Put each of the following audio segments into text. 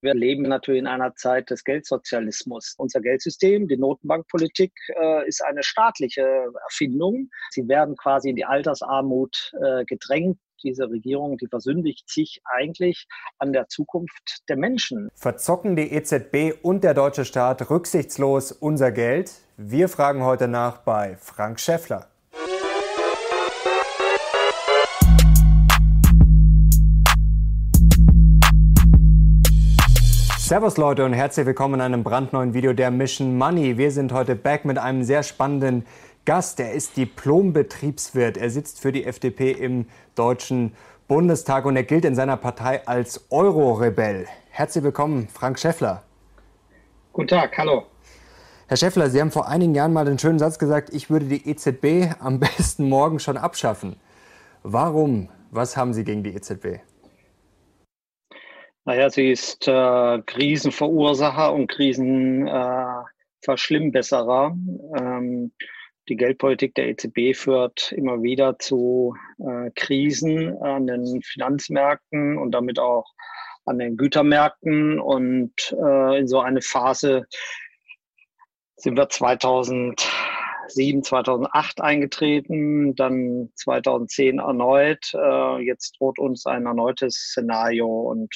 Wir leben natürlich in einer Zeit des Geldsozialismus. Unser Geldsystem, die Notenbankpolitik, äh, ist eine staatliche Erfindung. Sie werden quasi in die Altersarmut äh, gedrängt. Diese Regierung, die versündigt sich eigentlich an der Zukunft der Menschen. Verzocken die EZB und der deutsche Staat rücksichtslos unser Geld? Wir fragen heute nach bei Frank Schäffler. Servus Leute und herzlich willkommen in einem brandneuen Video der Mission Money. Wir sind heute back mit einem sehr spannenden Gast. Er ist Diplom-Betriebswirt. Er sitzt für die FDP im Deutschen Bundestag und er gilt in seiner Partei als Euro-Rebell. Herzlich willkommen, Frank Schäffler. Guten Tag, hallo. Herr Schäffler, Sie haben vor einigen Jahren mal den schönen Satz gesagt, ich würde die EZB am besten morgen schon abschaffen. Warum? Was haben Sie gegen die EZB? Naja, sie ist äh, Krisenverursacher und Krisenverschlimmbesserer. Äh, ähm, die Geldpolitik der EZB führt immer wieder zu äh, Krisen an den Finanzmärkten und damit auch an den Gütermärkten. Und äh, in so eine Phase sind wir 2000 2007, 2008 eingetreten, dann 2010 erneut. Äh, jetzt droht uns ein erneutes Szenario und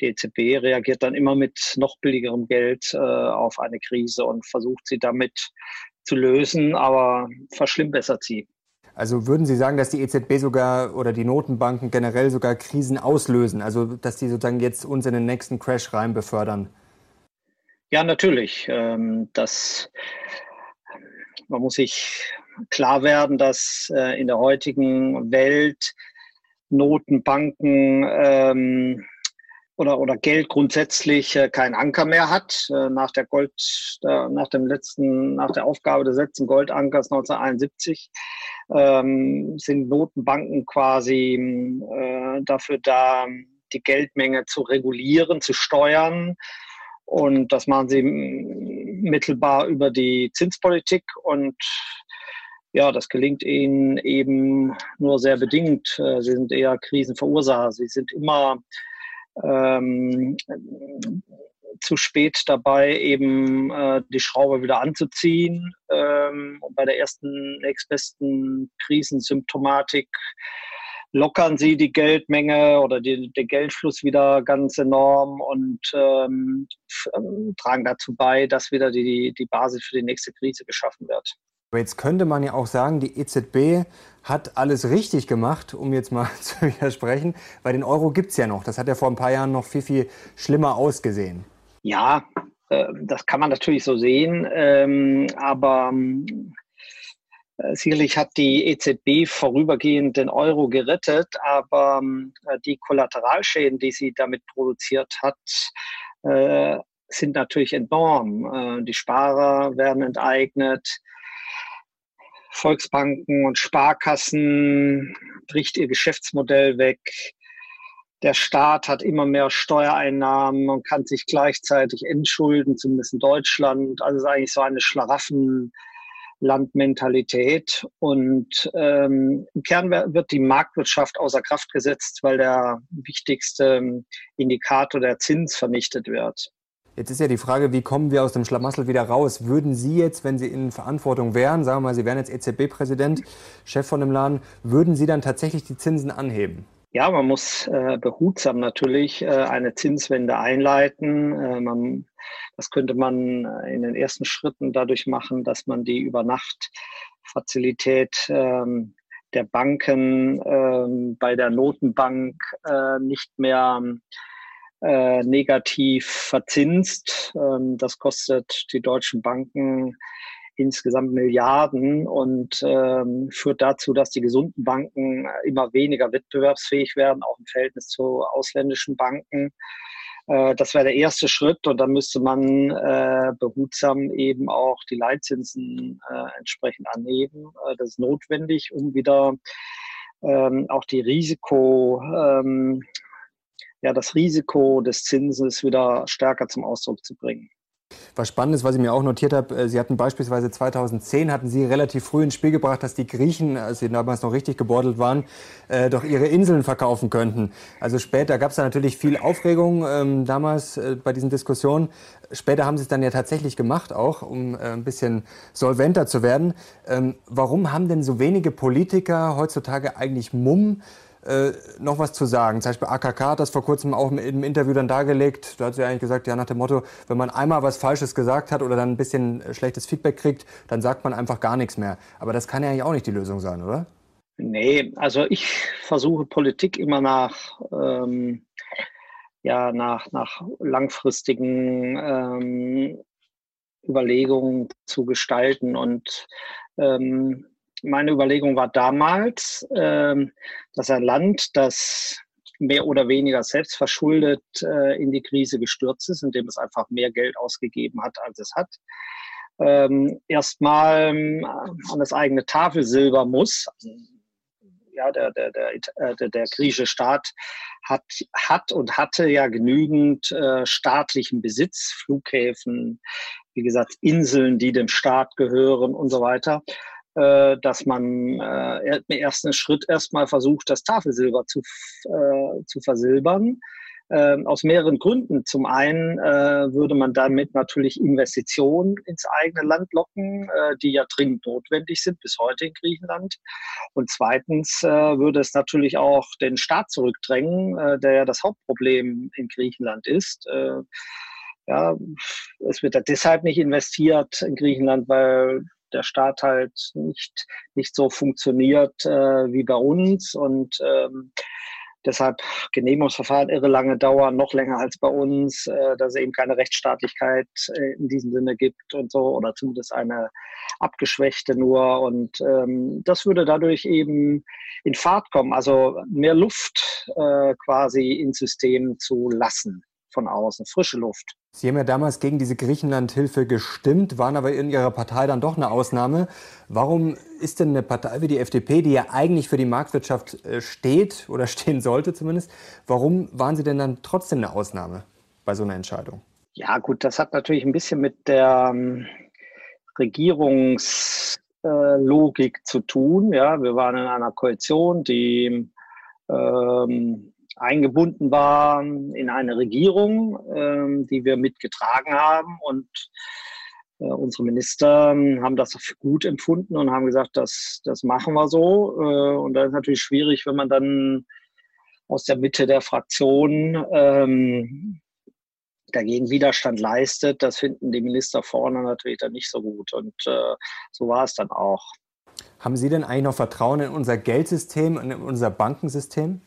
die EZB reagiert dann immer mit noch billigerem Geld äh, auf eine Krise und versucht sie damit zu lösen, aber verschlimmbessert sie. Also würden Sie sagen, dass die EZB sogar oder die Notenbanken generell sogar Krisen auslösen, also dass die sozusagen jetzt uns in den nächsten Crash rein befördern? Ja, natürlich. Ähm, das man muss sich klar werden, dass äh, in der heutigen Welt Notenbanken ähm, oder, oder Geld grundsätzlich äh, keinen Anker mehr hat. Äh, nach der Gold, äh, nach dem letzten, nach der Aufgabe des letzten Goldankers 1971 ähm, sind Notenbanken quasi äh, dafür da, die Geldmenge zu regulieren, zu steuern. Und das machen sie mittelbar über die Zinspolitik und ja, das gelingt ihnen eben nur sehr bedingt. Äh, sie sind eher Krisenverursacher. Sie sind immer ähm, zu spät dabei, eben äh, die Schraube wieder anzuziehen. Ähm, bei der ersten nächstbesten Krisensymptomatik lockern sie die Geldmenge oder den Geldfluss wieder ganz enorm und ähm, ähm, tragen dazu bei, dass wieder die, die Basis für die nächste Krise geschaffen wird. Aber jetzt könnte man ja auch sagen, die EZB hat alles richtig gemacht, um jetzt mal zu widersprechen, weil den Euro gibt es ja noch. Das hat ja vor ein paar Jahren noch viel, viel schlimmer ausgesehen. Ja, äh, das kann man natürlich so sehen, ähm, aber äh, sicherlich hat die EZB vorübergehend den Euro gerettet, aber äh, die Kollateralschäden, die sie damit produziert hat, äh, sind natürlich enorm. Die Sparer werden enteignet. Volksbanken und Sparkassen bricht ihr Geschäftsmodell weg. Der Staat hat immer mehr Steuereinnahmen und kann sich gleichzeitig entschulden, zumindest in Deutschland. Also es ist eigentlich so eine Schlaraffen, Landmentalität. Und ähm, im Kern wird die Marktwirtschaft außer Kraft gesetzt, weil der wichtigste Indikator der Zins vernichtet wird. Jetzt ist ja die Frage, wie kommen wir aus dem Schlamassel wieder raus? Würden Sie jetzt, wenn Sie in Verantwortung wären, sagen wir mal, Sie wären jetzt EZB-Präsident, Chef von dem Laden, würden Sie dann tatsächlich die Zinsen anheben? Ja, man muss äh, behutsam natürlich äh, eine Zinswende einleiten. Äh, man das könnte man in den ersten Schritten dadurch machen, dass man die Übernachtfazilität ähm, der Banken ähm, bei der Notenbank äh, nicht mehr äh, negativ verzinst. Ähm, das kostet die deutschen Banken insgesamt Milliarden und ähm, führt dazu, dass die gesunden Banken immer weniger wettbewerbsfähig werden, auch im Verhältnis zu ausländischen Banken. Äh, das wäre der erste Schritt und dann müsste man äh, behutsam eben auch die Leitzinsen äh, entsprechend anheben. Äh, das ist notwendig, um wieder ähm, auch die Risiko, ähm, ja, das Risiko des Zinses wieder stärker zum Ausdruck zu bringen. Was spannend ist, was ich mir auch notiert habe, äh, Sie hatten beispielsweise 2010, hatten Sie relativ früh ins Spiel gebracht, dass die Griechen, als sie damals noch richtig gebordelt waren, äh, doch ihre Inseln verkaufen könnten. Also später gab es da natürlich viel Aufregung ähm, damals äh, bei diesen Diskussionen. Später haben Sie es dann ja tatsächlich gemacht, auch um äh, ein bisschen solventer zu werden. Ähm, warum haben denn so wenige Politiker heutzutage eigentlich Mumm, äh, noch was zu sagen. Zum Beispiel AKK hat das vor kurzem auch im Interview dann dargelegt. Da hat sie eigentlich gesagt, ja nach dem Motto, wenn man einmal was Falsches gesagt hat oder dann ein bisschen äh, schlechtes Feedback kriegt, dann sagt man einfach gar nichts mehr. Aber das kann ja eigentlich auch nicht die Lösung sein, oder? Nee, also ich versuche Politik immer nach, ähm, ja, nach, nach langfristigen ähm, Überlegungen zu gestalten und ähm, meine Überlegung war damals, ähm, dass ein Land, das mehr oder weniger selbstverschuldet äh, in die Krise gestürzt ist, indem es einfach mehr Geld ausgegeben hat, als es hat, ähm, erstmal ähm, an das eigene Tafelsilber muss. Ja, der, der, äh, der, der griechische Staat hat, hat und hatte ja genügend äh, staatlichen Besitz, Flughäfen, wie gesagt, Inseln, die dem Staat gehören und so weiter. Äh, dass man äh, im ersten Schritt erstmal versucht, das Tafelsilber zu, äh, zu versilbern. Ähm, aus mehreren Gründen. Zum einen äh, würde man damit natürlich Investitionen ins eigene Land locken, äh, die ja dringend notwendig sind, bis heute in Griechenland. Und zweitens äh, würde es natürlich auch den Staat zurückdrängen, äh, der ja das Hauptproblem in Griechenland ist. Äh, ja, es wird ja deshalb nicht investiert in Griechenland, weil der Staat halt nicht, nicht so funktioniert äh, wie bei uns. Und ähm, deshalb Genehmigungsverfahren irre lange dauern, noch länger als bei uns, äh, dass es eben keine Rechtsstaatlichkeit äh, in diesem Sinne gibt und so oder zumindest eine abgeschwächte nur. Und ähm, das würde dadurch eben in Fahrt kommen, also mehr Luft äh, quasi ins System zu lassen von außen, frische Luft. Sie haben ja damals gegen diese Griechenland-Hilfe gestimmt, waren aber in Ihrer Partei dann doch eine Ausnahme. Warum ist denn eine Partei wie die FDP, die ja eigentlich für die Marktwirtschaft äh, steht oder stehen sollte zumindest, warum waren Sie denn dann trotzdem eine Ausnahme bei so einer Entscheidung? Ja gut, das hat natürlich ein bisschen mit der ähm, Regierungslogik äh, zu tun. Ja, wir waren in einer Koalition, die ähm, eingebunden war in eine Regierung, ähm, die wir mitgetragen haben. Und äh, unsere Minister ähm, haben das gut empfunden und haben gesagt, das, das machen wir so. Äh, und da ist natürlich schwierig, wenn man dann aus der Mitte der Fraktion ähm, dagegen Widerstand leistet. Das finden die Minister vorne natürlich dann nicht so gut. Und äh, so war es dann auch. Haben Sie denn eigentlich noch Vertrauen in unser Geldsystem, in unser Bankensystem?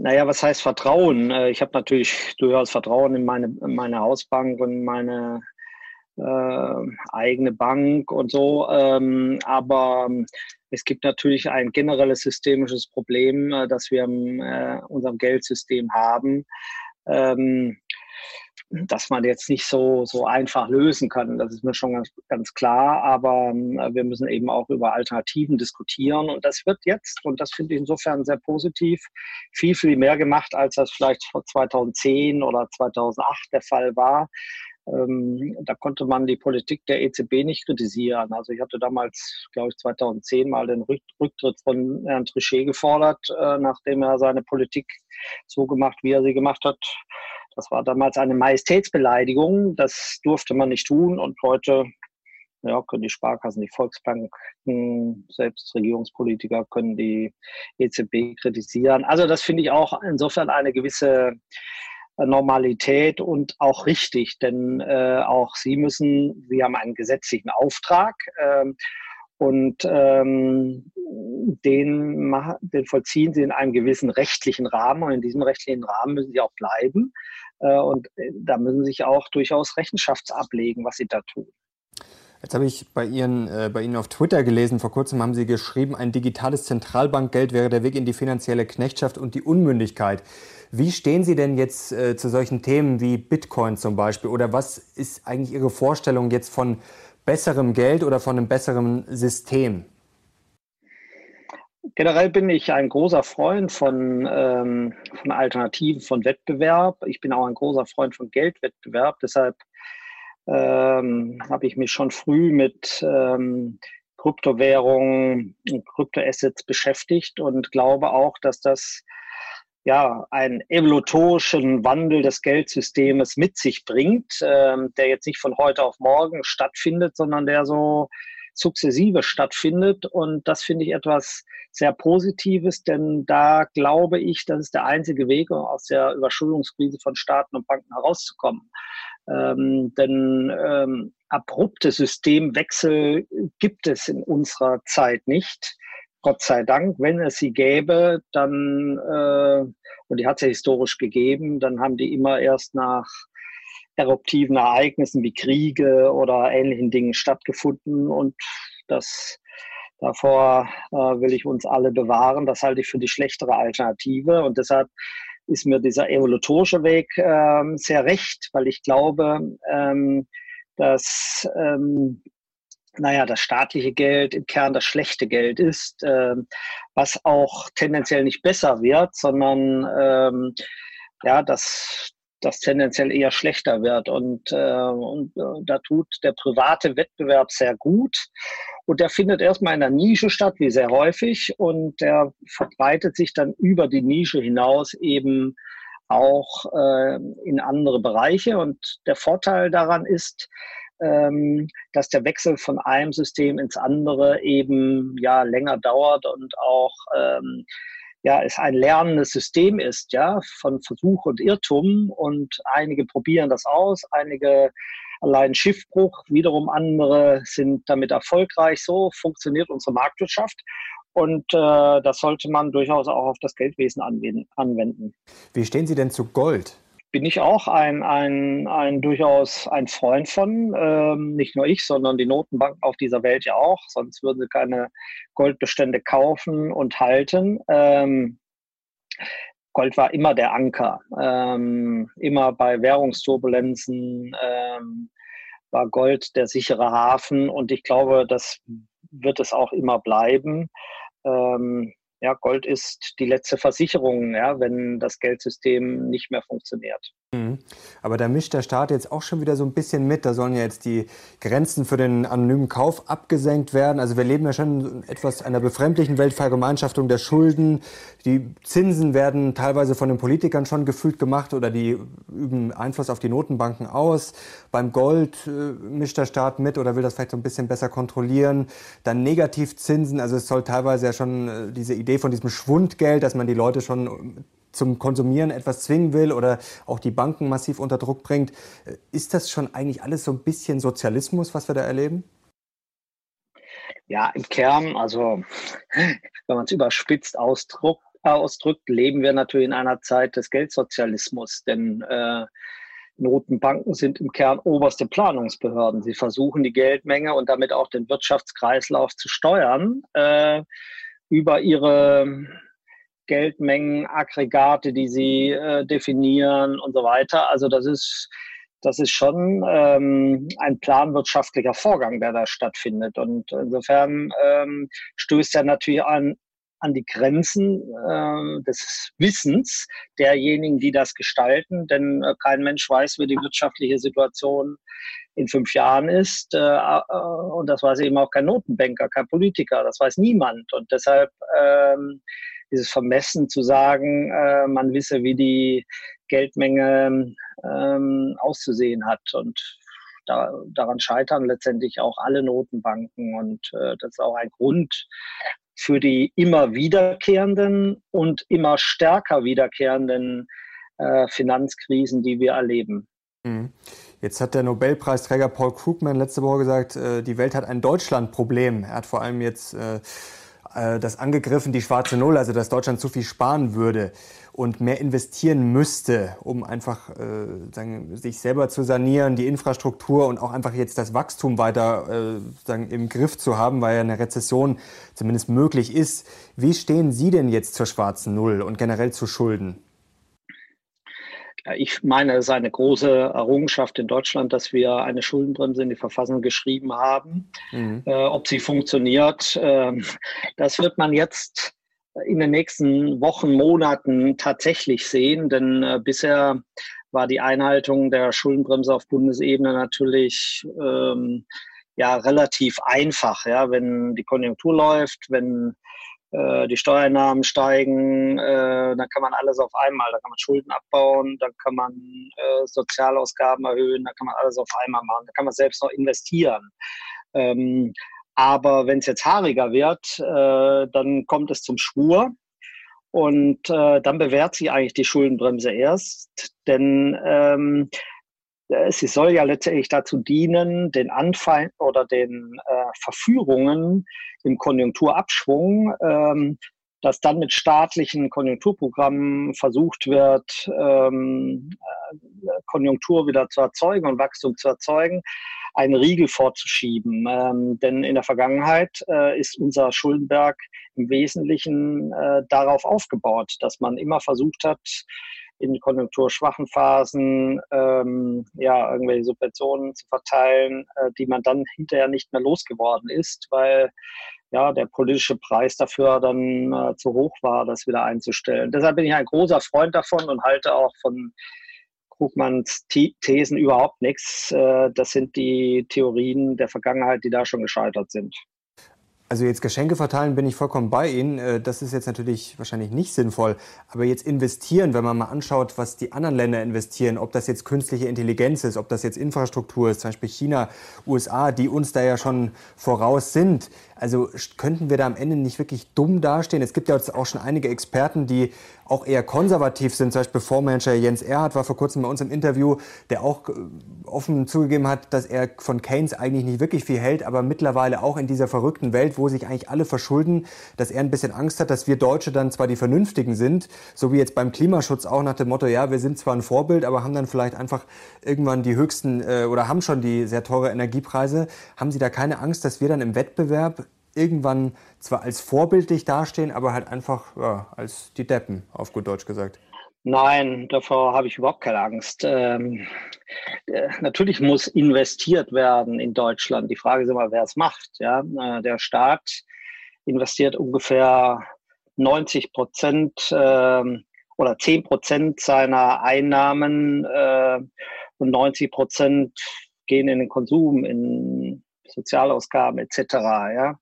Naja, was heißt Vertrauen? Äh, ich habe natürlich durchaus Vertrauen in meine, in meine Hausbank und meine äh, eigene Bank und so. Ähm, aber ähm, es gibt natürlich ein generelles systemisches Problem, äh, das wir in äh, unserem Geldsystem haben. Ähm, dass man jetzt nicht so, so einfach lösen kann. Das ist mir schon ganz, ganz klar. Aber äh, wir müssen eben auch über Alternativen diskutieren. Und das wird jetzt, und das finde ich insofern sehr positiv, viel, viel mehr gemacht, als das vielleicht vor 2010 oder 2008 der Fall war. Ähm, da konnte man die Politik der EZB nicht kritisieren. Also ich hatte damals, glaube ich, 2010 mal den Rücktritt von Herrn Trichet gefordert, äh, nachdem er seine Politik so gemacht, wie er sie gemacht hat. Das war damals eine Majestätsbeleidigung. Das durfte man nicht tun. Und heute ja, können die Sparkassen, die Volksbanken, selbst Regierungspolitiker können die EZB kritisieren. Also das finde ich auch insofern eine gewisse Normalität und auch richtig, denn äh, auch Sie müssen, Sie haben einen gesetzlichen Auftrag äh, und ähm, den, den vollziehen Sie in einem gewissen rechtlichen Rahmen und in diesem rechtlichen Rahmen müssen Sie auch bleiben. Äh, und äh, da müssen sie sich auch durchaus Rechenschaft ablegen, was sie da tun. Jetzt habe ich bei, Ihren, äh, bei Ihnen auf Twitter gelesen, vor kurzem haben Sie geschrieben, ein digitales Zentralbankgeld wäre der Weg in die finanzielle Knechtschaft und die Unmündigkeit. Wie stehen Sie denn jetzt äh, zu solchen Themen wie Bitcoin zum Beispiel? Oder was ist eigentlich Ihre Vorstellung jetzt von besserem Geld oder von einem besseren System? generell bin ich ein großer Freund von, ähm, von Alternativen, von Wettbewerb. Ich bin auch ein großer Freund von Geldwettbewerb. Deshalb ähm, habe ich mich schon früh mit ähm, Kryptowährungen und Kryptoassets beschäftigt und glaube auch, dass das ja einen evolutorischen Wandel des Geldsystems mit sich bringt, ähm, der jetzt nicht von heute auf morgen stattfindet, sondern der so sukzessive stattfindet. Und das finde ich etwas sehr Positives, denn da glaube ich, das ist der einzige Weg, um aus der Überschuldungskrise von Staaten und Banken herauszukommen. Ähm, denn ähm, abrupte Systemwechsel gibt es in unserer Zeit nicht. Gott sei Dank, wenn es sie gäbe, dann, äh, und die hat es ja historisch gegeben, dann haben die immer erst nach eruptiven Ereignissen wie Kriege oder ähnlichen Dingen stattgefunden und das davor äh, will ich uns alle bewahren. Das halte ich für die schlechtere Alternative und deshalb ist mir dieser evolutorische Weg ähm, sehr recht, weil ich glaube, ähm, dass ähm, naja, das staatliche Geld im Kern das schlechte Geld ist, äh, was auch tendenziell nicht besser wird, sondern ähm, ja, dass das tendenziell eher schlechter wird. Und, äh, und äh, da tut der private Wettbewerb sehr gut. Und der findet erstmal in der Nische statt, wie sehr häufig. Und der verbreitet sich dann über die Nische hinaus eben auch äh, in andere Bereiche. Und der Vorteil daran ist, dass der Wechsel von einem System ins andere eben ja länger dauert und auch ähm, ja, es ein lernendes System ist, ja, von Versuch und Irrtum und einige probieren das aus, einige allein Schiffbruch, wiederum andere sind damit erfolgreich. So funktioniert unsere Marktwirtschaft. Und äh, das sollte man durchaus auch auf das Geldwesen anwenden. Wie stehen Sie denn zu Gold? Bin ich auch ein, ein, ein durchaus ein Freund von. Ähm, nicht nur ich, sondern die Notenbanken auf dieser Welt ja auch. Sonst würden sie keine Goldbestände kaufen und halten. Ähm, Gold war immer der Anker. Ähm, immer bei Währungsturbulenzen ähm, war Gold der sichere Hafen. Und ich glaube, das wird es auch immer bleiben. Ähm, ja, Gold ist die letzte Versicherung, ja, wenn das Geldsystem nicht mehr funktioniert. Mhm. Aber da mischt der Staat jetzt auch schon wieder so ein bisschen mit. Da sollen ja jetzt die Grenzen für den anonymen Kauf abgesenkt werden. Also wir leben ja schon in etwas einer befremdlichen Weltvergemeinschaftung der Schulden. Die Zinsen werden teilweise von den Politikern schon gefühlt gemacht oder die üben Einfluss auf die Notenbanken aus. Beim Gold äh, mischt der Staat mit oder will das vielleicht so ein bisschen besser kontrollieren. Dann Negativzinsen. Also es soll teilweise ja schon äh, diese Idee von diesem Schwundgeld, dass man die Leute schon zum Konsumieren etwas zwingen will oder auch die Banken massiv unter Druck bringt. Ist das schon eigentlich alles so ein bisschen Sozialismus, was wir da erleben? Ja, im Kern, also wenn man es überspitzt ausdrückt, ausdrückt, leben wir natürlich in einer Zeit des Geldsozialismus, denn äh, Notenbanken sind im Kern oberste Planungsbehörden. Sie versuchen die Geldmenge und damit auch den Wirtschaftskreislauf zu steuern äh, über ihre Geldmengenaggregate, die sie äh, definieren und so weiter. Also das ist, das ist schon ähm, ein planwirtschaftlicher Vorgang, der da stattfindet. Und insofern ähm, stößt er natürlich an, an die Grenzen äh, des Wissens derjenigen, die das gestalten. Denn äh, kein Mensch weiß, wie die wirtschaftliche Situation in fünf Jahren ist. Äh, äh, und das weiß eben auch kein Notenbanker, kein Politiker. Das weiß niemand. Und deshalb ähm, dieses Vermessen zu sagen, äh, man wisse, wie die Geldmenge ähm, auszusehen hat. Und da, daran scheitern letztendlich auch alle Notenbanken. Und äh, das ist auch ein Grund für die immer wiederkehrenden und immer stärker wiederkehrenden äh, Finanzkrisen, die wir erleben. Mhm. Jetzt hat der Nobelpreisträger Paul Krugman letzte Woche gesagt, äh, die Welt hat ein Deutschlandproblem. Er hat vor allem jetzt äh, äh, das angegriffen, die schwarze Null, also dass Deutschland zu viel sparen würde und mehr investieren müsste, um einfach äh, sagen, sich selber zu sanieren, die Infrastruktur und auch einfach jetzt das Wachstum weiter äh, sagen, im Griff zu haben, weil ja eine Rezession zumindest möglich ist. Wie stehen Sie denn jetzt zur schwarzen Null und generell zu Schulden? Ich meine, es ist eine große Errungenschaft in Deutschland, dass wir eine Schuldenbremse in die Verfassung geschrieben haben. Mhm. Äh, ob sie funktioniert, äh, das wird man jetzt in den nächsten Wochen, Monaten tatsächlich sehen, denn äh, bisher war die Einhaltung der Schuldenbremse auf Bundesebene natürlich ähm, ja relativ einfach. Ja, wenn die Konjunktur läuft, wenn die Steuereinnahmen steigen, äh, dann kann man alles auf einmal, da kann man Schulden abbauen, dann kann man äh, Sozialausgaben erhöhen, dann kann man alles auf einmal machen, da kann man selbst noch investieren. Ähm, aber wenn es jetzt haariger wird, äh, dann kommt es zum Schwur. Und äh, dann bewährt sich eigentlich die Schuldenbremse erst, denn ähm, sie soll ja letztendlich dazu dienen, den Anfall oder den äh, Verführungen im Konjunkturabschwung, ähm, dass dann mit staatlichen Konjunkturprogrammen versucht wird, ähm, äh, Konjunktur wieder zu erzeugen und Wachstum zu erzeugen, einen Riegel vorzuschieben. Ähm, denn in der Vergangenheit äh, ist unser Schuldenberg im Wesentlichen äh, darauf aufgebaut, dass man immer versucht hat, in konjunkturschwachen Phasen ähm, ja irgendwelche Subventionen zu verteilen, äh, die man dann hinterher nicht mehr losgeworden ist, weil ja der politische Preis dafür dann äh, zu hoch war, das wieder einzustellen. Deshalb bin ich ein großer Freund davon und halte auch von Krugmanns Thesen überhaupt nichts. Äh, das sind die Theorien der Vergangenheit, die da schon gescheitert sind. Also jetzt Geschenke verteilen bin ich vollkommen bei Ihnen. Äh, das ist jetzt natürlich wahrscheinlich nicht sinnvoll. Aber jetzt investieren, wenn man mal anschaut, was die anderen Länder investieren, ob das jetzt künstliche Intelligenz ist, ob das jetzt Infrastruktur ist, zum Beispiel China, USA, die uns da ja schon voraus sind. Also könnten wir da am Ende nicht wirklich dumm dastehen? Es gibt ja jetzt auch schon einige Experten, die auch eher konservativ sind. Zum Beispiel Fondsmanager Jens Erhardt war vor kurzem bei uns im Interview, der auch äh, offen zugegeben hat, dass er von Keynes eigentlich nicht wirklich viel hält, aber mittlerweile auch in dieser verrückten Welt, wo sich eigentlich alle verschulden, dass er ein bisschen Angst hat, dass wir Deutsche dann zwar die Vernünftigen sind, so wie jetzt beim Klimaschutz auch nach dem Motto, ja, wir sind zwar ein Vorbild, aber haben dann vielleicht einfach irgendwann die höchsten äh, oder haben schon die sehr teure Energiepreise. Haben Sie da keine Angst, dass wir dann im Wettbewerb irgendwann zwar als vorbildlich dastehen, aber halt einfach ja, als die Deppen, auf gut Deutsch gesagt. Nein, davor habe ich überhaupt keine Angst. Ähm, äh, natürlich muss investiert werden in Deutschland. Die Frage ist immer, wer es macht. Ja? Äh, der Staat investiert ungefähr 90 Prozent äh, oder 10 Prozent seiner Einnahmen äh, und 90 Prozent gehen in den Konsum, in Sozialausgaben etc. Ja?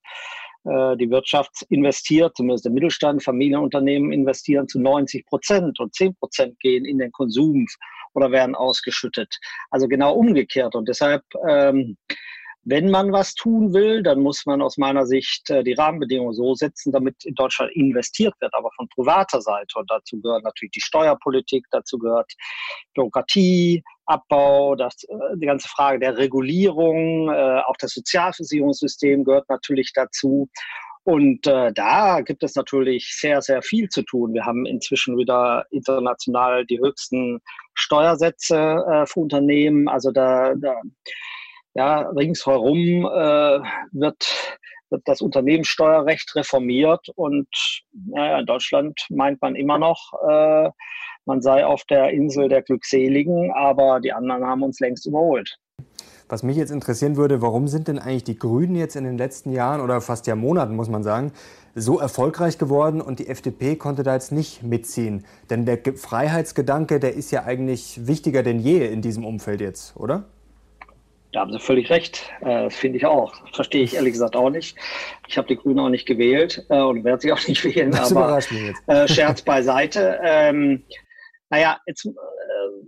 Äh, die Wirtschaft investiert, zumindest der Mittelstand, Familienunternehmen investieren zu 90 Prozent und 10 Prozent gehen in den Konsum oder werden ausgeschüttet. Also genau umgekehrt. Und deshalb, ähm, wenn man was tun will, dann muss man aus meiner Sicht äh, die Rahmenbedingungen so setzen, damit in Deutschland investiert wird, aber von privater Seite. Und dazu gehört natürlich die Steuerpolitik, dazu gehört Bürokratie, Abbau, das, äh, die ganze Frage der Regulierung, äh, auch das Sozialversicherungssystem gehört natürlich dazu. Und äh, da gibt es natürlich sehr, sehr viel zu tun. Wir haben inzwischen wieder international die höchsten Steuersätze äh, für Unternehmen. Also da, da ja, ringsherum äh, wird, wird das Unternehmenssteuerrecht reformiert und naja, in Deutschland meint man immer noch, äh, man sei auf der Insel der Glückseligen, aber die anderen haben uns längst überholt. Was mich jetzt interessieren würde, warum sind denn eigentlich die Grünen jetzt in den letzten Jahren oder fast ja Monaten, muss man sagen, so erfolgreich geworden und die FDP konnte da jetzt nicht mitziehen? Denn der Freiheitsgedanke, der ist ja eigentlich wichtiger denn je in diesem Umfeld jetzt, oder? Da haben Sie völlig recht. Äh, das finde ich auch. Verstehe ich ehrlich gesagt auch nicht. Ich habe die Grünen auch nicht gewählt äh, und werde sie auch nicht wählen. Das aber überrascht mich jetzt. Äh, Scherz beiseite. Ähm, naja, jetzt äh,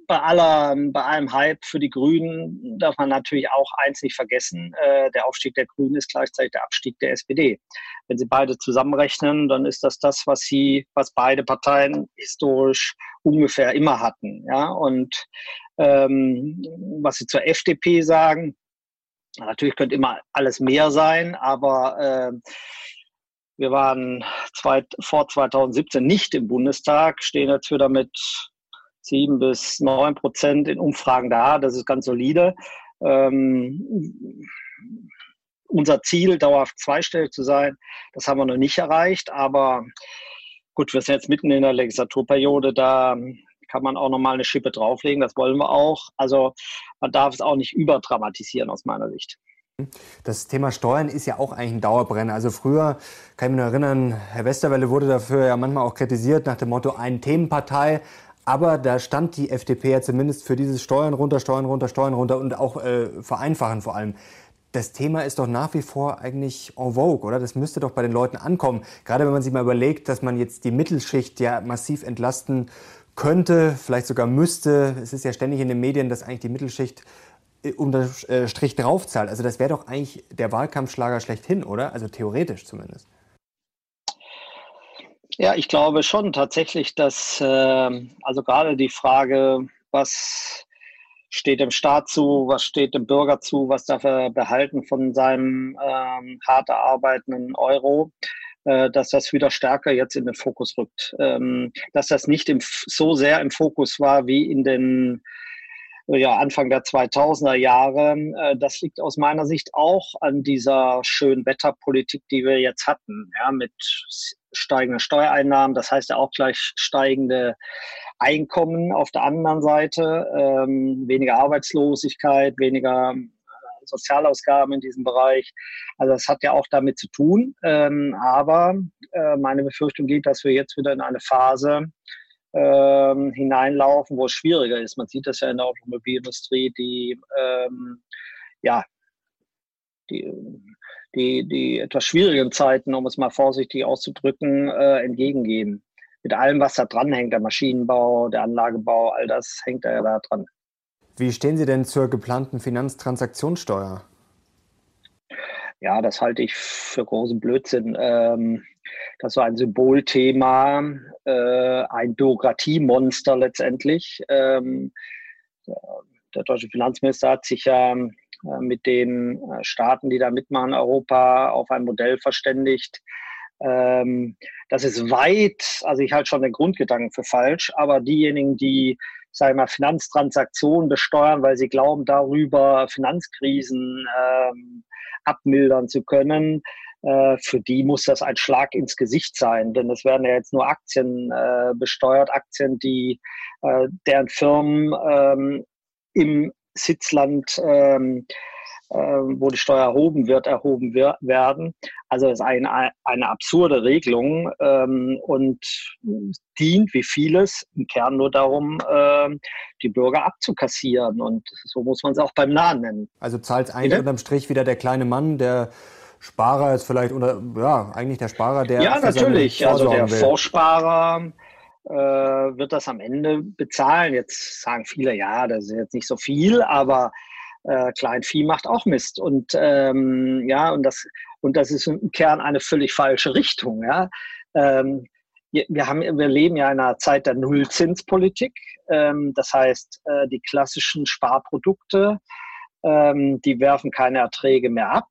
bei, aller, bei allem Hype für die Grünen darf man natürlich auch eins nicht vergessen. Äh, der Aufstieg der Grünen ist gleichzeitig der Abstieg der SPD. Wenn Sie beide zusammenrechnen, dann ist das das, was sie, was beide Parteien historisch ungefähr immer hatten. Ja, und ähm, was Sie zur FDP sagen, natürlich könnte immer alles mehr sein, aber äh, wir waren zwei, vor 2017 nicht im Bundestag, stehen jetzt wieder mit sieben bis neun Prozent in Umfragen da. Das ist ganz solide. Ähm, unser Ziel, dauerhaft zweistellig zu sein, das haben wir noch nicht erreicht. Aber gut, wir sind jetzt mitten in der Legislaturperiode. Da kann man auch nochmal eine Schippe drauflegen. Das wollen wir auch. Also man darf es auch nicht überdramatisieren aus meiner Sicht. Das Thema Steuern ist ja auch eigentlich ein Dauerbrenner. Also früher, kann ich mich noch erinnern, Herr Westerwelle wurde dafür ja manchmal auch kritisiert nach dem Motto, eine Themenpartei. Aber da stand die FDP ja zumindest für dieses Steuern runter, Steuern runter, Steuern runter und auch äh, vereinfachen vor allem. Das Thema ist doch nach wie vor eigentlich en vogue, oder? Das müsste doch bei den Leuten ankommen. Gerade wenn man sich mal überlegt, dass man jetzt die Mittelschicht ja massiv entlasten könnte, vielleicht sogar müsste. Es ist ja ständig in den Medien, dass eigentlich die Mittelschicht unter äh, Strich draufzahlt. Also das wäre doch eigentlich der Wahlkampfschlager schlechthin, oder? Also theoretisch zumindest. Ja, ich glaube schon tatsächlich, dass äh, also gerade die Frage, was steht dem Staat zu, was steht dem Bürger zu, was darf er behalten von seinem ähm, hart erarbeitenden Euro, äh, dass das wieder stärker jetzt in den Fokus rückt. Ähm, dass das nicht im, so sehr im Fokus war wie in den ja, Anfang der 2000er Jahre. Äh, das liegt aus meiner Sicht auch an dieser schönen Wetterpolitik, die wir jetzt hatten, ja, mit steigenden Steuereinnahmen, das heißt ja auch gleich steigende Einkommen auf der anderen Seite, ähm, weniger Arbeitslosigkeit, weniger äh, Sozialausgaben in diesem Bereich. Also das hat ja auch damit zu tun. Ähm, aber äh, meine Befürchtung geht, dass wir jetzt wieder in eine Phase ähm, hineinlaufen, wo es schwieriger ist. Man sieht das ja in der Automobilindustrie, die ähm, ja die, die, die etwas schwierigen Zeiten, um es mal vorsichtig auszudrücken, äh, entgegengehen. Mit allem, was da dranhängt, der Maschinenbau, der Anlagebau, all das hängt da ja da dran. Wie stehen Sie denn zur geplanten Finanztransaktionssteuer? Ja, das halte ich für großen Blödsinn. Ähm, das war ein Symbolthema, äh, ein Bürokratiemonster letztendlich. Ähm, der deutsche Finanzminister hat sich ja äh, mit den äh, Staaten, die da mitmachen, Europa auf ein Modell verständigt. Ähm, das ist weit, also ich halte schon den Grundgedanken für falsch, aber diejenigen, die sagen wir mal, Finanztransaktionen besteuern, weil sie glauben, darüber Finanzkrisen ähm, abmildern zu können, für die muss das ein Schlag ins Gesicht sein, denn es werden ja jetzt nur Aktien äh, besteuert, Aktien, die äh, deren Firmen ähm, im Sitzland ähm, äh, wo die Steuer erhoben wird, erhoben wir werden. Also es ist eine, eine absurde Regelung ähm, und dient wie vieles im Kern nur darum, äh, die Bürger abzukassieren. Und so muss man es auch beim Nahen nennen. Also zahlt eigentlich unterm Strich wieder der kleine Mann, der Sparer ist vielleicht, oder ja, eigentlich der Sparer, der. Ja, natürlich. Also der will. Vorsparer äh, wird das am Ende bezahlen. Jetzt sagen viele, ja, das ist jetzt nicht so viel, aber äh, Kleinvieh macht auch Mist. Und ähm, ja, und das, und das ist im Kern eine völlig falsche Richtung. Ja. Ähm, wir, haben, wir leben ja in einer Zeit der Nullzinspolitik. Ähm, das heißt, äh, die klassischen Sparprodukte, ähm, die werfen keine Erträge mehr ab.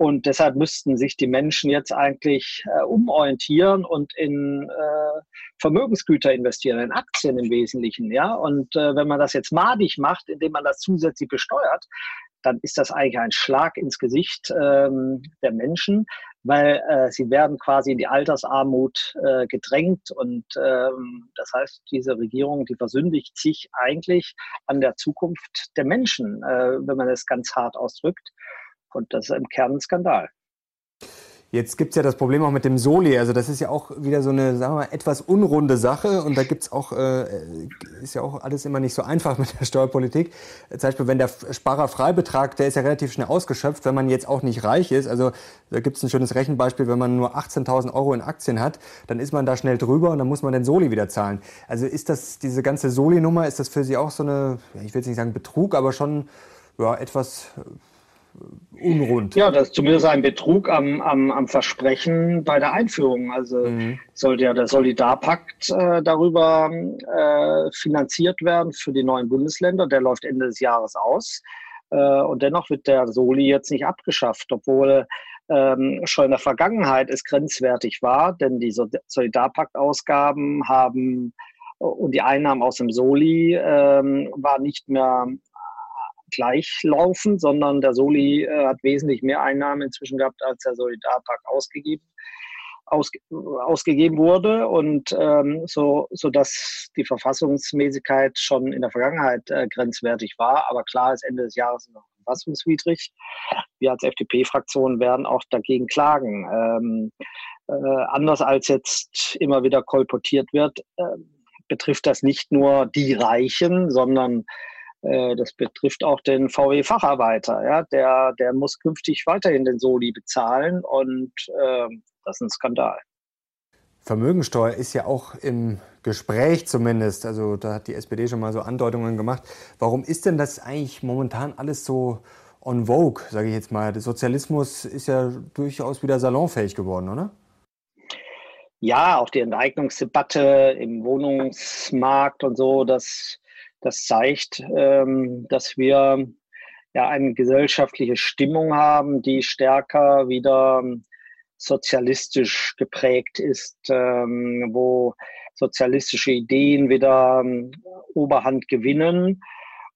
Und deshalb müssten sich die Menschen jetzt eigentlich äh, umorientieren und in äh, Vermögensgüter investieren, in Aktien im Wesentlichen. Ja? Und äh, wenn man das jetzt madig macht, indem man das zusätzlich besteuert, dann ist das eigentlich ein Schlag ins Gesicht ähm, der Menschen, weil äh, sie werden quasi in die Altersarmut äh, gedrängt. Und ähm, das heißt, diese Regierung, die versündigt sich eigentlich an der Zukunft der Menschen, äh, wenn man es ganz hart ausdrückt. Und das ist im Kern ein Skandal. Jetzt gibt es ja das Problem auch mit dem Soli. Also das ist ja auch wieder so eine, sagen wir mal, etwas unrunde Sache. Und da gibt es auch, äh, ist ja auch alles immer nicht so einfach mit der Steuerpolitik. Zum Beispiel, wenn der Sparerfreibetrag, der ist ja relativ schnell ausgeschöpft, wenn man jetzt auch nicht reich ist. Also da gibt es ein schönes Rechenbeispiel, wenn man nur 18.000 Euro in Aktien hat, dann ist man da schnell drüber und dann muss man den Soli wieder zahlen. Also ist das, diese ganze Soli-Nummer, ist das für Sie auch so eine, ich will jetzt nicht sagen Betrug, aber schon ja, etwas unrund. Ja, das ist zumindest ein Betrug am, am, am Versprechen bei der Einführung. Also mhm. sollte ja der Solidarpakt äh, darüber äh, finanziert werden für die neuen Bundesländer. Der läuft Ende des Jahres aus. Äh, und dennoch wird der Soli jetzt nicht abgeschafft, obwohl ähm, schon in der Vergangenheit es grenzwertig war, denn die Solidarpakt-Ausgaben haben und die Einnahmen aus dem Soli ähm, war nicht mehr gleich laufen, sondern der Soli äh, hat wesentlich mehr Einnahmen inzwischen gehabt, als der Solidarpark ausgegeben, aus, ausgegeben wurde. Und ähm, so, dass die Verfassungsmäßigkeit schon in der Vergangenheit äh, grenzwertig war. Aber klar ist, Ende des Jahres noch verfassungswidrig. Wir als FDP-Fraktion werden auch dagegen klagen. Ähm, äh, anders als jetzt immer wieder kolportiert wird, äh, betrifft das nicht nur die Reichen, sondern das betrifft auch den VW-Facharbeiter. Ja? Der, der muss künftig weiterhin den Soli bezahlen und äh, das ist ein Skandal. Vermögensteuer ist ja auch im Gespräch zumindest. Also da hat die SPD schon mal so Andeutungen gemacht. Warum ist denn das eigentlich momentan alles so on vogue, sage ich jetzt mal? Der Sozialismus ist ja durchaus wieder salonfähig geworden, oder? Ja, auch die Enteignungsdebatte im Wohnungsmarkt und so, das, das zeigt, ähm, dass wir ja eine gesellschaftliche Stimmung haben, die stärker wieder sozialistisch geprägt ist, ähm, wo sozialistische Ideen wieder ähm, Oberhand gewinnen.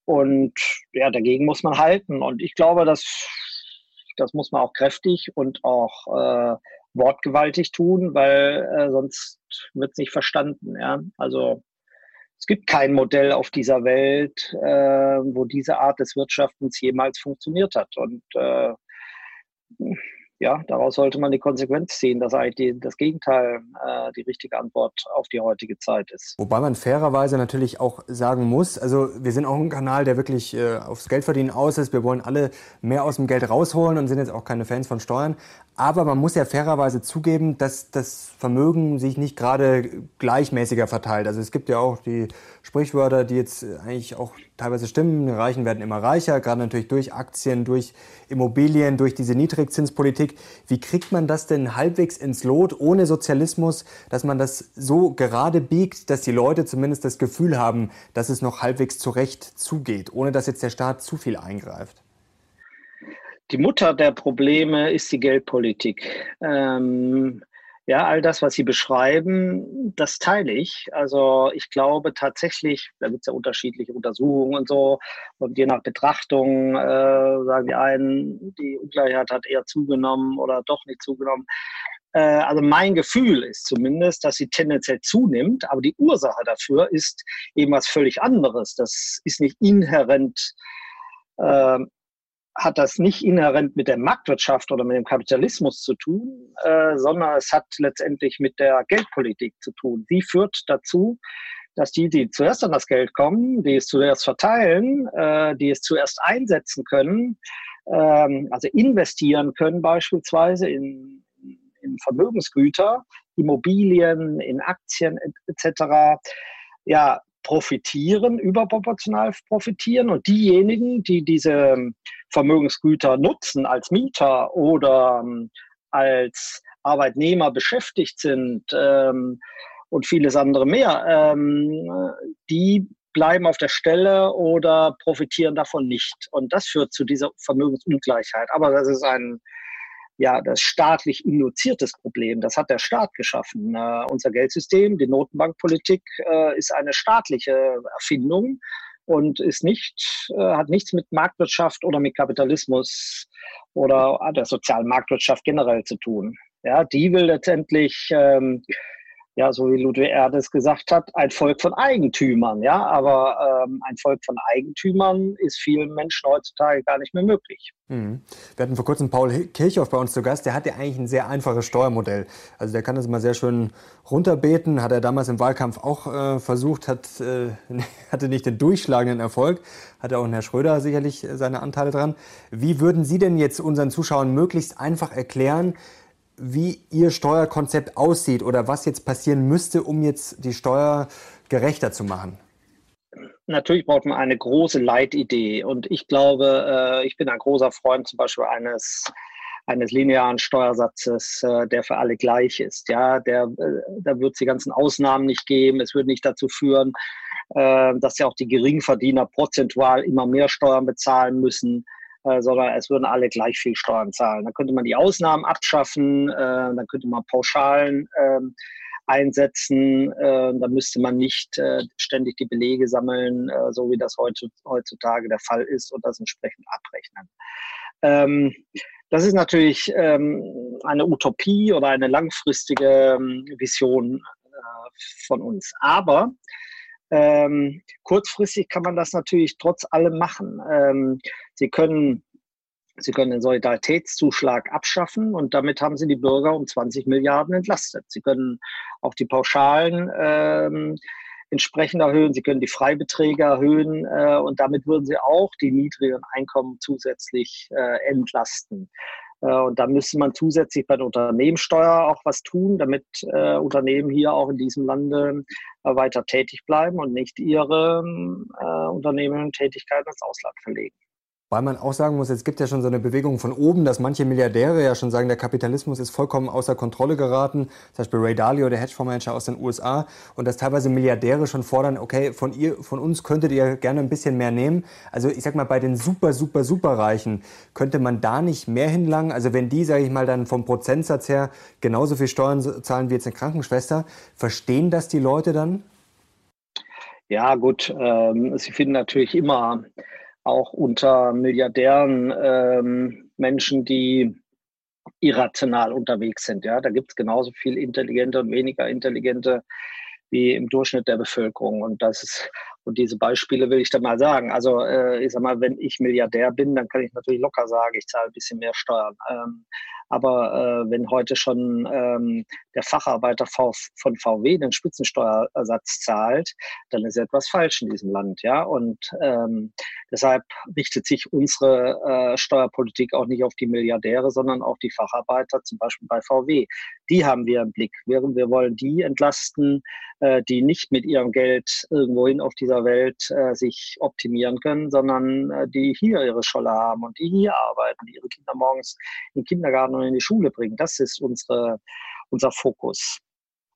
Und ja, dagegen muss man halten. Und ich glaube, dass das muss man auch kräftig und auch äh, wortgewaltig tun, weil äh, sonst wird es nicht verstanden. Ja? Also es gibt kein Modell auf dieser Welt, äh, wo diese Art des Wirtschaftens jemals funktioniert hat. Und äh, ja, daraus sollte man die Konsequenz ziehen, dass eigentlich das Gegenteil äh, die richtige Antwort auf die heutige Zeit ist. Wobei man fairerweise natürlich auch sagen muss, also wir sind auch ein Kanal, der wirklich äh, aufs Geldverdienen aus ist. Wir wollen alle mehr aus dem Geld rausholen und sind jetzt auch keine Fans von Steuern. Aber man muss ja fairerweise zugeben, dass das Vermögen sich nicht gerade gleichmäßiger verteilt. Also es gibt ja auch die Sprichwörter, die jetzt eigentlich auch teilweise stimmen. Die Reichen werden immer reicher, gerade natürlich durch Aktien, durch Immobilien, durch diese Niedrigzinspolitik. Wie kriegt man das denn halbwegs ins Lot ohne Sozialismus, dass man das so gerade biegt, dass die Leute zumindest das Gefühl haben, dass es noch halbwegs zurecht zugeht, ohne dass jetzt der Staat zu viel eingreift? die Mutter der Probleme ist die Geldpolitik. Ähm, ja, all das, was Sie beschreiben, das teile ich. Also ich glaube tatsächlich, da gibt es ja unterschiedliche Untersuchungen und so, und je nach Betrachtung äh, sagen die einen, die Ungleichheit hat eher zugenommen oder doch nicht zugenommen. Äh, also mein Gefühl ist zumindest, dass sie tendenziell zunimmt, aber die Ursache dafür ist eben was völlig anderes. Das ist nicht inhärent äh, hat das nicht inhärent mit der Marktwirtschaft oder mit dem Kapitalismus zu tun, äh, sondern es hat letztendlich mit der Geldpolitik zu tun. Die führt dazu, dass die, die zuerst an das Geld kommen, die es zuerst verteilen, äh, die es zuerst einsetzen können, ähm, also investieren können beispielsweise in, in Vermögensgüter, Immobilien, in Aktien etc. Ja, profitieren, überproportional profitieren und diejenigen, die diese Vermögensgüter nutzen als Mieter oder ähm, als Arbeitnehmer beschäftigt sind ähm, und vieles andere mehr, ähm, die bleiben auf der Stelle oder profitieren davon nicht. Und das führt zu dieser Vermögensungleichheit. Aber das ist ein ja, das staatlich induziertes Problem. Das hat der Staat geschaffen. Uh, unser Geldsystem, die Notenbankpolitik uh, ist eine staatliche Erfindung und ist nicht, uh, hat nichts mit Marktwirtschaft oder mit Kapitalismus oder der sozialen Marktwirtschaft generell zu tun. Ja, die will letztendlich ähm, ja, so wie Ludwig Erdes gesagt hat, ein Volk von Eigentümern, ja, aber ähm, ein Volk von Eigentümern ist vielen Menschen heutzutage gar nicht mehr möglich. Mhm. Wir hatten vor kurzem Paul Kirchhoff bei uns zu Gast, der hat ja eigentlich ein sehr einfaches Steuermodell. Also der kann das mal sehr schön runterbeten, hat er damals im Wahlkampf auch äh, versucht, hat, äh, hatte nicht den durchschlagenden Erfolg, hatte auch Herr Schröder sicherlich seine Anteile dran. Wie würden Sie denn jetzt unseren Zuschauern möglichst einfach erklären, wie Ihr Steuerkonzept aussieht oder was jetzt passieren müsste, um jetzt die Steuer gerechter zu machen? Natürlich braucht man eine große Leitidee. Und ich glaube, äh, ich bin ein großer Freund zum Beispiel eines, eines linearen Steuersatzes, äh, der für alle gleich ist. Ja, der, äh, da wird es die ganzen Ausnahmen nicht geben. Es würde nicht dazu führen, dass ja auch die Geringverdiener prozentual immer mehr Steuern bezahlen müssen. Äh, sondern es würden alle gleich viel Steuern zahlen. Dann könnte man die Ausnahmen abschaffen, äh, dann könnte man Pauschalen ähm, einsetzen, äh, dann müsste man nicht äh, ständig die Belege sammeln, äh, so wie das heutzutage der Fall ist und das entsprechend abrechnen. Ähm, das ist natürlich ähm, eine Utopie oder eine langfristige ähm, Vision äh, von uns. Aber Ähm, kurzfristig kann man das natürlich trotz allem machen. Ähm, Sie können Sie können den Solidaritätszuschlag abschaffen und damit haben Sie die Bürger um 20 Milliarden entlastet. Sie können auch die Pauschalen ähm, entsprechend erhöhen. Sie können die Freibeträge erhöhen äh, und damit würden Sie auch die niedrigen Einkommen zusätzlich äh, entlasten. Äh, und da müsste man zusätzlich bei der Unternehmenssteuer auch was tun, damit äh, Unternehmen hier auch in diesem Lande äh, weiter tätig bleiben und nicht ihre äh, Unternehmen und Tätigkeiten ins Ausland verlegen. Weil man auch sagen muss, es gibt ja schon so eine Bewegung von oben, dass manche Milliardäre ja schon sagen, der Kapitalismus ist vollkommen außer Kontrolle geraten. Zum Beispiel Ray Dalio, der Hedgefondsmanager aus den USA. Und dass teilweise Milliardäre schon fordern, okay, von, ihr, von uns könntet ihr gerne ein bisschen mehr nehmen. Also ich sag mal, bei den super, super, super Reichen könnte man da nicht mehr hinlangen. Also wenn die, sage ich mal, dann vom Prozentsatz her genauso viel Steuern zahlen wie jetzt eine Krankenschwester, verstehen das die Leute dann? Ja, gut. Ähm, sie finden natürlich immer auch unter Milliardären ähm, Menschen, die irrational unterwegs sind. Ja, da gibt es genauso viel intelligente und weniger intelligente wie im Durchschnitt der Bevölkerung. Und das ist, und diese Beispiele will ich da mal sagen. Also äh, ich sag mal, wenn ich Milliardär bin, dann kann ich natürlich locker sagen, ich zahle ein bisschen mehr Steuern. Ähm, aber äh, wenn heute schon ähm, der Facharbeiter von VW den Spitzensteuersatz zahlt, dann ist etwas falsch in diesem Land. Ja? Und ähm, deshalb richtet sich unsere äh, Steuerpolitik auch nicht auf die Milliardäre, sondern auf die Facharbeiter, zum Beispiel bei VW. Die haben wir im Blick. Wir, wir wollen die entlasten, äh, die nicht mit ihrem Geld irgendwohin auf dieser Welt äh, sich optimieren können, sondern äh, die hier ihre Scholle haben und die hier arbeiten, die ihre Kinder morgens in den Kindergarten und in die Schule bringen. Das ist unsere, unser Fokus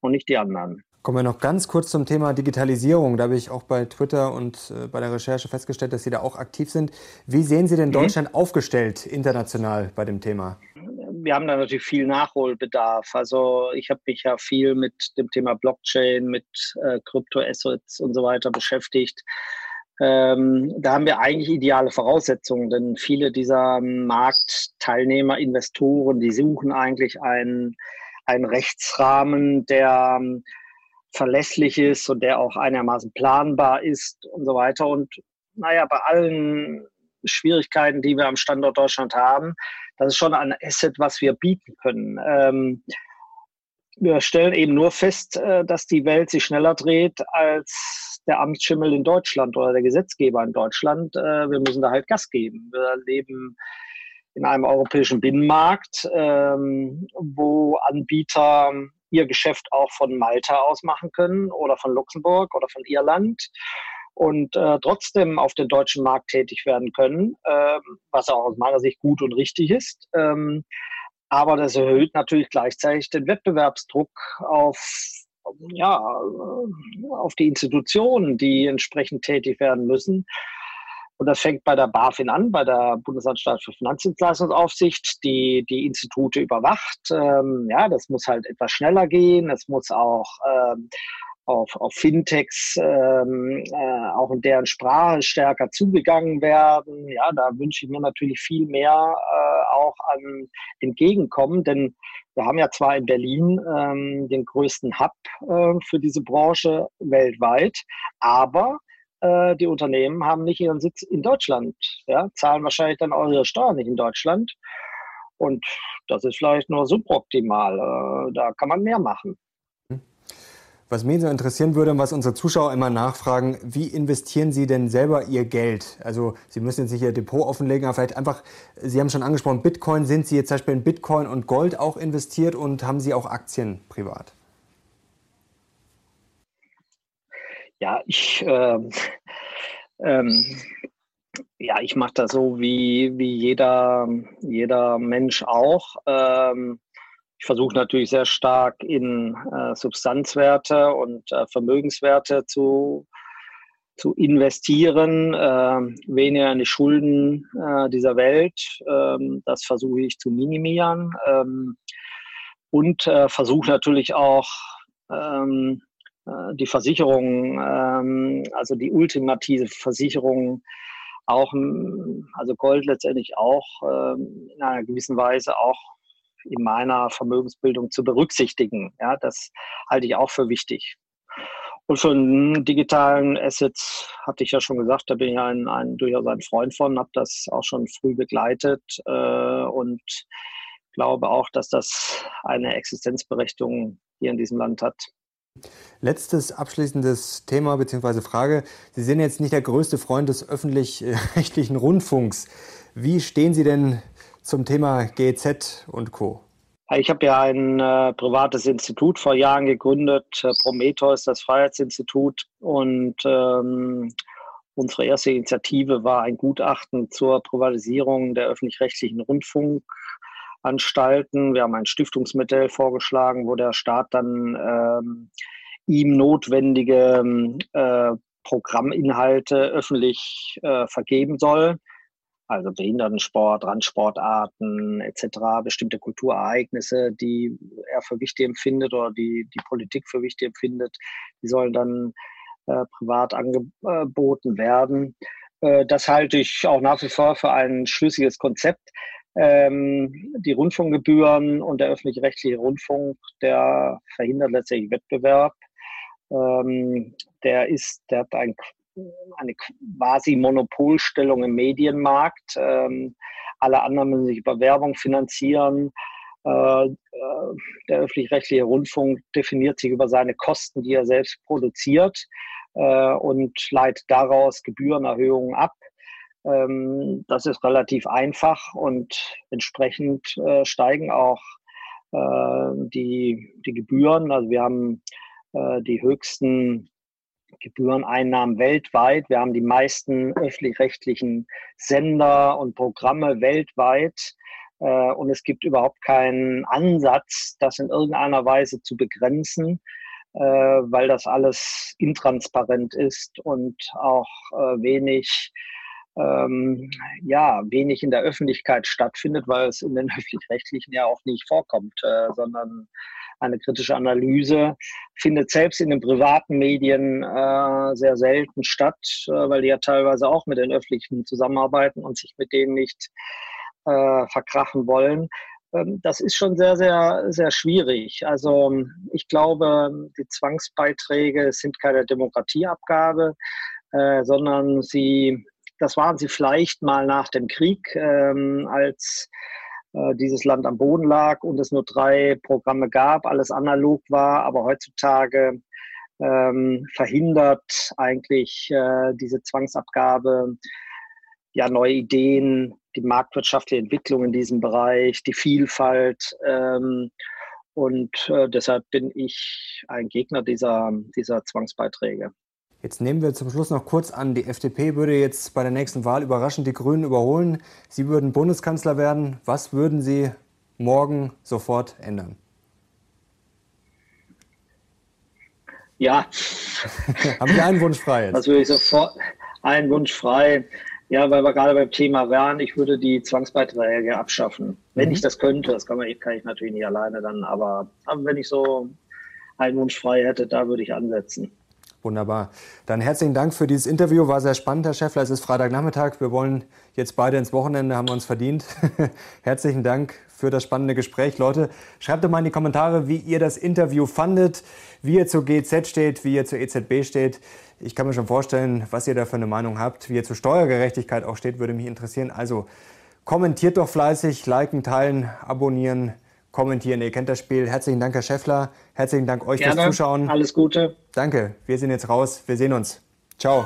und nicht die anderen. Kommen wir noch ganz kurz zum Thema Digitalisierung. Da habe ich auch bei Twitter und äh, bei der Recherche festgestellt, dass Sie da auch aktiv sind. Wie sehen Sie denn mhm. Deutschland aufgestellt international bei dem Thema? Wir haben da natürlich viel Nachholbedarf. Also ich habe mich ja viel mit dem Thema Blockchain, mit äh, Kryptoassets und so weiter beschäftigt. Ähm, da haben wir eigentlich ideale Voraussetzungen, denn viele dieser Marktteilnehmer, Investoren, die suchen eigentlich einen, einen Rechtsrahmen, der ähm, verlässlich ist und der auch einigermaßen planbar ist und so weiter. Und naja, bei allen Schwierigkeiten, die wir am Standort Deutschland haben, das ist schon ein Asset, was wir bieten können. Ähm, wir stellen eben nur fest, äh, dass die Welt sich schneller dreht als der Amtsschimmel in Deutschland oder der Gesetzgeber in Deutschland. Äh, wir müssen da halt Gas geben. Wir leben in einem europäischen Binnenmarkt, ähm, wo Anbieter ihr Geschäft auch von Malta aus machen können oder von Luxemburg oder von Irland und äh, trotzdem auf den deutschen Markt tätig werden können, äh, was auch aus meiner Sicht gut und richtig ist. Ähm, aber das erhöht natürlich gleichzeitig den Wettbewerbsdruck auf ja, auf die Institutionen, die entsprechend tätig werden müssen. Und das fängt bei der BaFin an, bei der Bundesanstalt für Finanzdienstleistungsaufsicht, die die Institute überwacht. Ähm, ja, das muss halt etwas schneller gehen. Es muss auch ähm, auf, auf Fintechs ähm, äh, auch in deren Sprache stärker zugegangen werden. Ja, da wünsche ich mir natürlich viel mehr äh, auch an Entgegenkommen, denn wir haben ja zwar in Berlin ähm, den größten Hub äh, für diese Branche weltweit, aber äh, die Unternehmen haben nicht ihren Sitz in Deutschland, ja, zahlen wahrscheinlich dann auch ihre Steuern nicht in Deutschland. Und das ist vielleicht nur suboptimal. Äh, da kann man mehr machen. Was mich so interessieren würde und was unsere Zuschauer immer nachfragen, wie investieren Sie denn selber Ihr Geld? Also Sie müssen jetzt nicht Ihr Depot offenlegen, aber vielleicht einfach, Sie haben schon angesprochen, Bitcoin, sind Sie jetzt zum Beispiel in Bitcoin und Gold auch investiert und haben Sie auch Aktien privat? Ja, ich, äh, ähm, ja, ich mache das so wie, wie jeder, jeder Mensch auch. Ähm, ich versuche natürlich sehr stark in äh, Substanzwerte und äh, Vermögenswerte zu, zu investieren, äh, weniger in die Schulden äh, dieser Welt. Ähm, das versuche ich zu minimieren ähm, und äh, versuche natürlich auch ähm, äh, die Versicherung, ähm, also die ultimative Versicherung, auch, also Gold letztendlich auch ähm, in einer gewissen Weise auch in meiner Vermögensbildung zu berücksichtigen. Ja, das halte ich auch für wichtig. Und einen digitalen Assets hatte ich ja schon gesagt, da bin ich ein, ein durchaus ein Freund von, habe das auch schon früh begleitet äh, und glaube auch, dass das eine Existenzberechtigung hier in diesem Land hat. Letztes abschließendes Thema bzw. Frage. Sie sind jetzt nicht der größte Freund des öffentlich-rechtlichen Rundfunks. Wie stehen Sie denn zum Thema GZ und Co.? Ich habe ja ein äh, privates Institut vor Jahren gegründet, äh, Prometheus, das Freiheitsinstitut. Und ähm, unsere erste Initiative war ein Gutachten zur Privatisierung der öffentlich-rechtlichen Rundfunkanstalten. Wir haben ein Stiftungsmodell vorgeschlagen, wo der Staat dann ähm, ihm notwendige äh, Programminhalte öffentlich äh, vergeben soll also Behindertensport, Randsportarten etc., bestimmte Kulturereignisse, die er für wichtig empfindet oder die die Politik für wichtig empfindet, die sollen dann äh, privat angeboten werden. Äh, das halte ich auch nach wie vor für ein schlüssiges Konzept. Ähm, die Rundfunkgebühren und der öffentlich-rechtliche Rundfunk, der verhindert letztendlich Wettbewerb. Ähm, der ist, der hat ein eine quasi Monopolstellung im Medienmarkt. Ähm, alle anderen müssen sich über Werbung finanzieren. Äh, äh, der öffentlich-rechtliche Rundfunk definiert sich über seine Kosten, die er selbst produziert äh, und leitet daraus Gebührenerhöhungen ab. Ähm, das ist relativ einfach und entsprechend äh, steigen auch äh, die, die Gebühren. Also wir haben äh, die höchsten Gebühreneinnahmen weltweit. Wir haben die meisten öffentlich-rechtlichen Sender und Programme weltweit. Äh, und es gibt überhaupt keinen Ansatz, das in irgendeiner Weise zu begrenzen, äh, weil das alles intransparent ist und auch äh, wenig ähm, ja, wenig in der Öffentlichkeit stattfindet, weil es in den öffentlich-rechtlichen ja auch nicht vorkommt, äh, sondern eine kritische Analyse findet selbst in den privaten Medien äh, sehr selten statt, äh, weil die ja teilweise auch mit den öffentlichen zusammenarbeiten und sich mit denen nicht äh, verkrachen wollen. Ähm, das ist schon sehr, sehr, sehr schwierig. Also ich glaube, die Zwangsbeiträge sind keine Demokratieabgabe, äh, sondern sie, das waren sie vielleicht mal nach dem Krieg, ähm, als äh, dieses Land am Boden lag und es nur drei Programme gab, alles analog war, aber heutzutage ähm, verhindert eigentlich äh, diese Zwangsabgabe ja neue Ideen, die marktwirtschaftliche Entwicklung in diesem Bereich, die Vielfalt. Ähm, und äh, deshalb bin ich ein Gegner dieser, dieser Zwangsbeiträge. Jetzt nehmen wir zum Schluss noch kurz an, die FDP würde jetzt bei der nächsten Wahl überraschend die Grünen überholen. Sie würden Bundeskanzler werden. Was würden Sie morgen sofort ändern? Ja. Haben Sie einen Wunsch frei jetzt? Das würde ich sofort, einen Wunsch frei. Ja, weil wir gerade beim Thema wären, ich würde die Zwangsbeiträge abschaffen. Wenn mhm. ich das könnte, das kann, man, kann ich natürlich nicht alleine dann, aber, aber wenn ich so einen Wunsch frei hätte, da würde ich ansetzen. Wunderbar. Dann herzlichen Dank für dieses Interview. War sehr spannend, Herr Schäffler. Es ist Freitagnachmittag. Wir wollen jetzt beide ins Wochenende, haben wir uns verdient. herzlichen Dank für das spannende Gespräch. Leute, schreibt doch mal in die Kommentare, wie ihr das Interview fandet, wie ihr zur GZ steht, wie ihr zur EZB steht. Ich kann mir schon vorstellen, was ihr da für eine Meinung habt. Wie ihr zur Steuergerechtigkeit auch steht, würde mich interessieren. Also kommentiert doch fleißig, liken, teilen, abonnieren kommentieren. Ihr kennt das Spiel. Herzlichen Dank, Herr Schäffler. Herzlichen Dank euch Gerne. fürs Zuschauen. Alles Gute. Danke. Wir sind jetzt raus. Wir sehen uns. Ciao.